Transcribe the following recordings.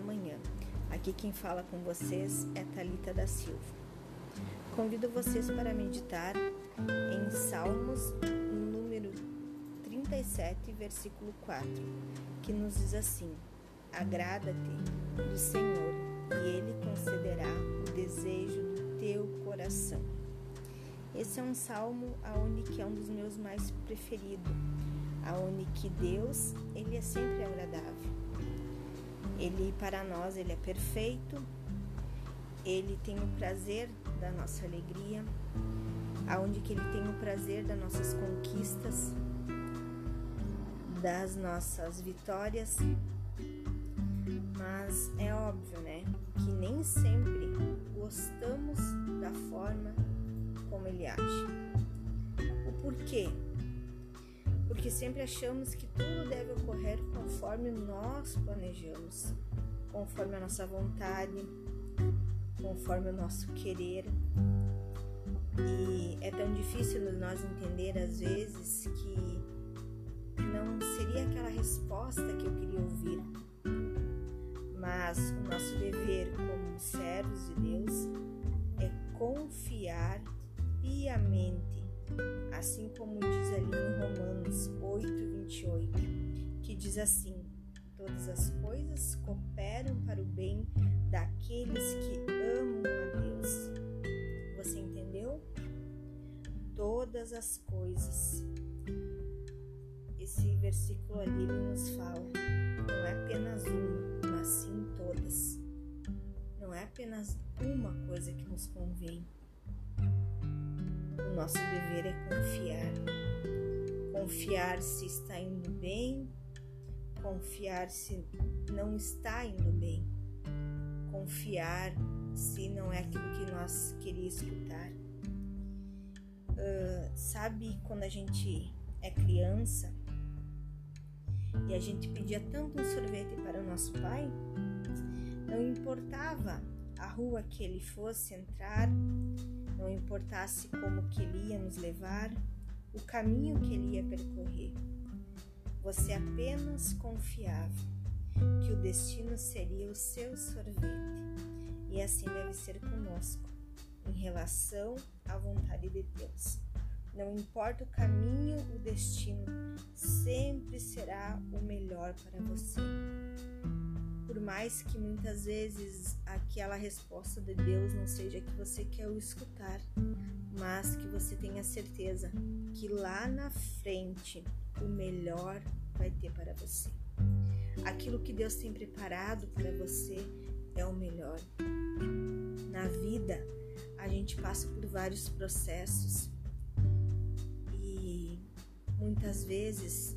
manhã. Aqui quem fala com vocês é Talita da Silva. Convido vocês para meditar em Salmos número 37, versículo 4, que nos diz assim: Agrada-te do Senhor, e ele concederá o desejo do teu coração. Esse é um salmo aonde que é um dos meus mais preferidos, aonde que Deus, ele é sempre agradável. Ele para nós ele é perfeito. Ele tem o prazer da nossa alegria, aonde que ele tem o prazer das nossas conquistas, das nossas vitórias. Mas é óbvio, né, que nem sempre gostamos da forma como ele age. O porquê? Porque sempre achamos que tudo deve ocorrer conforme nós planejamos, conforme a nossa vontade, conforme o nosso querer. E é tão difícil nós entender às vezes que não seria aquela resposta que eu queria ouvir. Mas o nosso dever como servos de Deus é confiar piamente assim como diz ali em Romanos 8, 28, que diz assim: Todas as coisas cooperam para o bem daqueles que amam a Deus. Você entendeu? Todas as coisas. Esse versículo ali nos fala, não é apenas uma, mas sim todas. Não é apenas uma coisa que nos convém nosso dever é confiar. Confiar se está indo bem, confiar se não está indo bem, confiar se não é aquilo que nós queríamos escutar. Uh, sabe quando a gente é criança e a gente pedia tanto um sorvete para o nosso pai? Não importava a rua que ele fosse entrar, não importasse como que ele ia nos levar, o caminho que ele ia percorrer. Você apenas confiava que o destino seria o seu sorvete. E assim deve ser conosco, em relação à vontade de Deus. Não importa o caminho, o destino sempre será o melhor para você por mais que muitas vezes aquela resposta de Deus não seja que você quer escutar, mas que você tenha certeza que lá na frente o melhor vai ter para você. Aquilo que Deus tem preparado para você é o melhor. Na vida, a gente passa por vários processos e muitas vezes,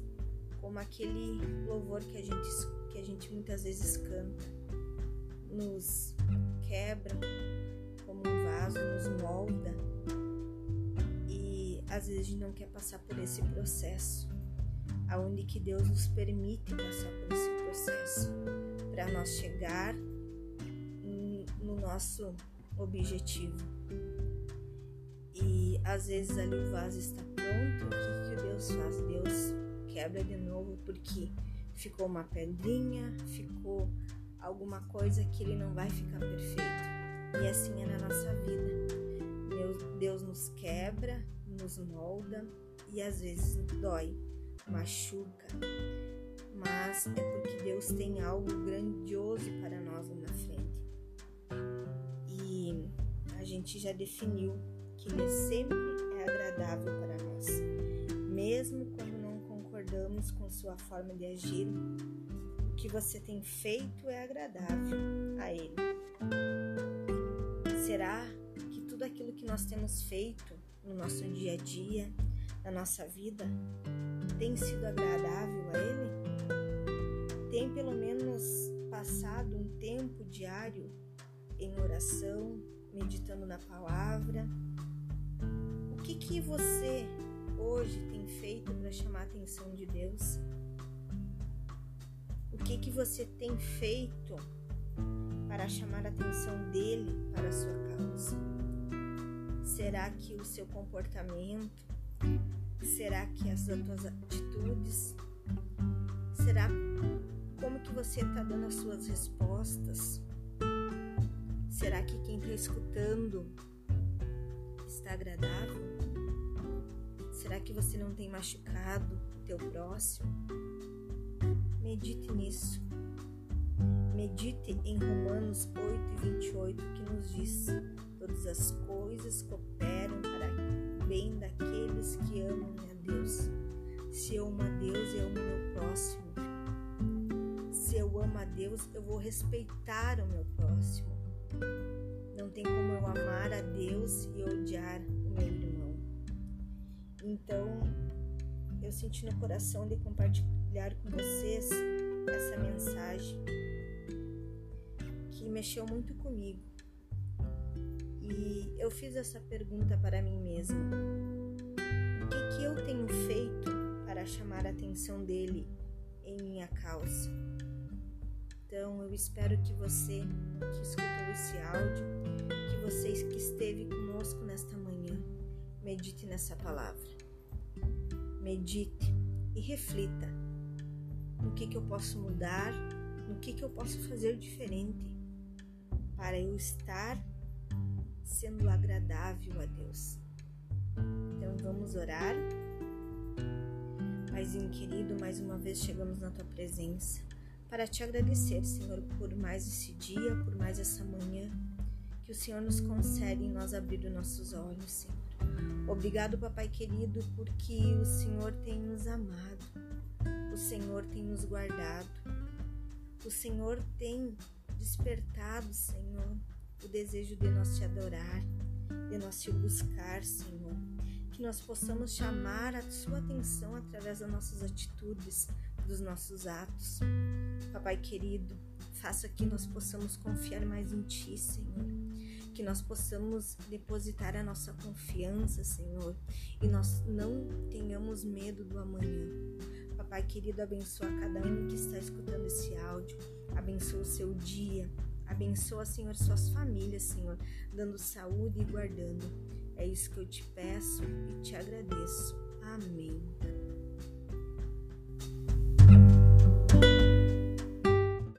como aquele louvor que a gente escuta, a gente muitas vezes canta nos quebra como um vaso, nos molda e às vezes a gente não quer passar por esse processo, aonde que Deus nos permite passar por esse processo para nós chegar no nosso objetivo. E às vezes ali o vaso está pronto, o que, que Deus faz? Deus quebra de novo porque ficou uma pedrinha, ficou alguma coisa que ele não vai ficar perfeito. E assim é na nossa vida. Deus, nos quebra, nos molda e às vezes dói, machuca. Mas é porque Deus tem algo grandioso para nós na frente. E a gente já definiu que Ele sempre sua forma de agir, o que você tem feito é agradável a Ele. Será que tudo aquilo que nós temos feito no nosso dia a dia, na nossa vida, tem sido agradável a Ele? Tem pelo menos passado um tempo diário em oração, meditando na palavra? O que que você hoje tem feito para chamar a atenção de Deus? O que que você tem feito para chamar a atenção dele para a sua causa? Será que o seu comportamento? Será que as suas atitudes? Será como que você está dando as suas respostas? Será que quem está escutando está agradável? Será que você não tem machucado o teu próximo? Medite nisso. Medite em Romanos 8 e 28 que nos diz: Todas as coisas cooperam para o bem daqueles que amam a Deus. Se eu amo a Deus, eu amo meu próximo. Se eu amo a Deus, eu vou respeitar o meu próximo. Não tem como eu amar a Deus e odiar o meu irmão. Então, eu senti no coração de compartilhar com vocês essa mensagem que mexeu muito comigo. E eu fiz essa pergunta para mim mesma: o que, que eu tenho feito para chamar a atenção dele em minha causa? Então, eu espero que você que escutou esse áudio, que você que esteve conosco nesta manhã, medite nessa palavra. Medite e reflita no que, que eu posso mudar, no que, que eu posso fazer diferente para eu estar sendo agradável a Deus. Então vamos orar. Paizinho querido, mais uma vez chegamos na tua presença para te agradecer, Senhor, por mais esse dia, por mais essa manhã que o Senhor nos concede em nós abrir os nossos olhos, Senhor. Obrigado, Papai querido, porque o Senhor tem nos amado, o Senhor tem nos guardado, o Senhor tem despertado, Senhor, o desejo de nós te adorar, de nós te buscar, Senhor. Que nós possamos chamar a sua atenção através das nossas atitudes, dos nossos atos. Papai querido, faça que nós possamos confiar mais em Ti, Senhor. Que nós possamos depositar a nossa confiança, Senhor, e nós não tenhamos medo do amanhã. Papai querido, abençoa cada um que está escutando esse áudio Abençoa o seu dia. Abençoa, Senhor, suas famílias, Senhor, dando saúde e guardando. É isso que eu te peço e te agradeço. Amém.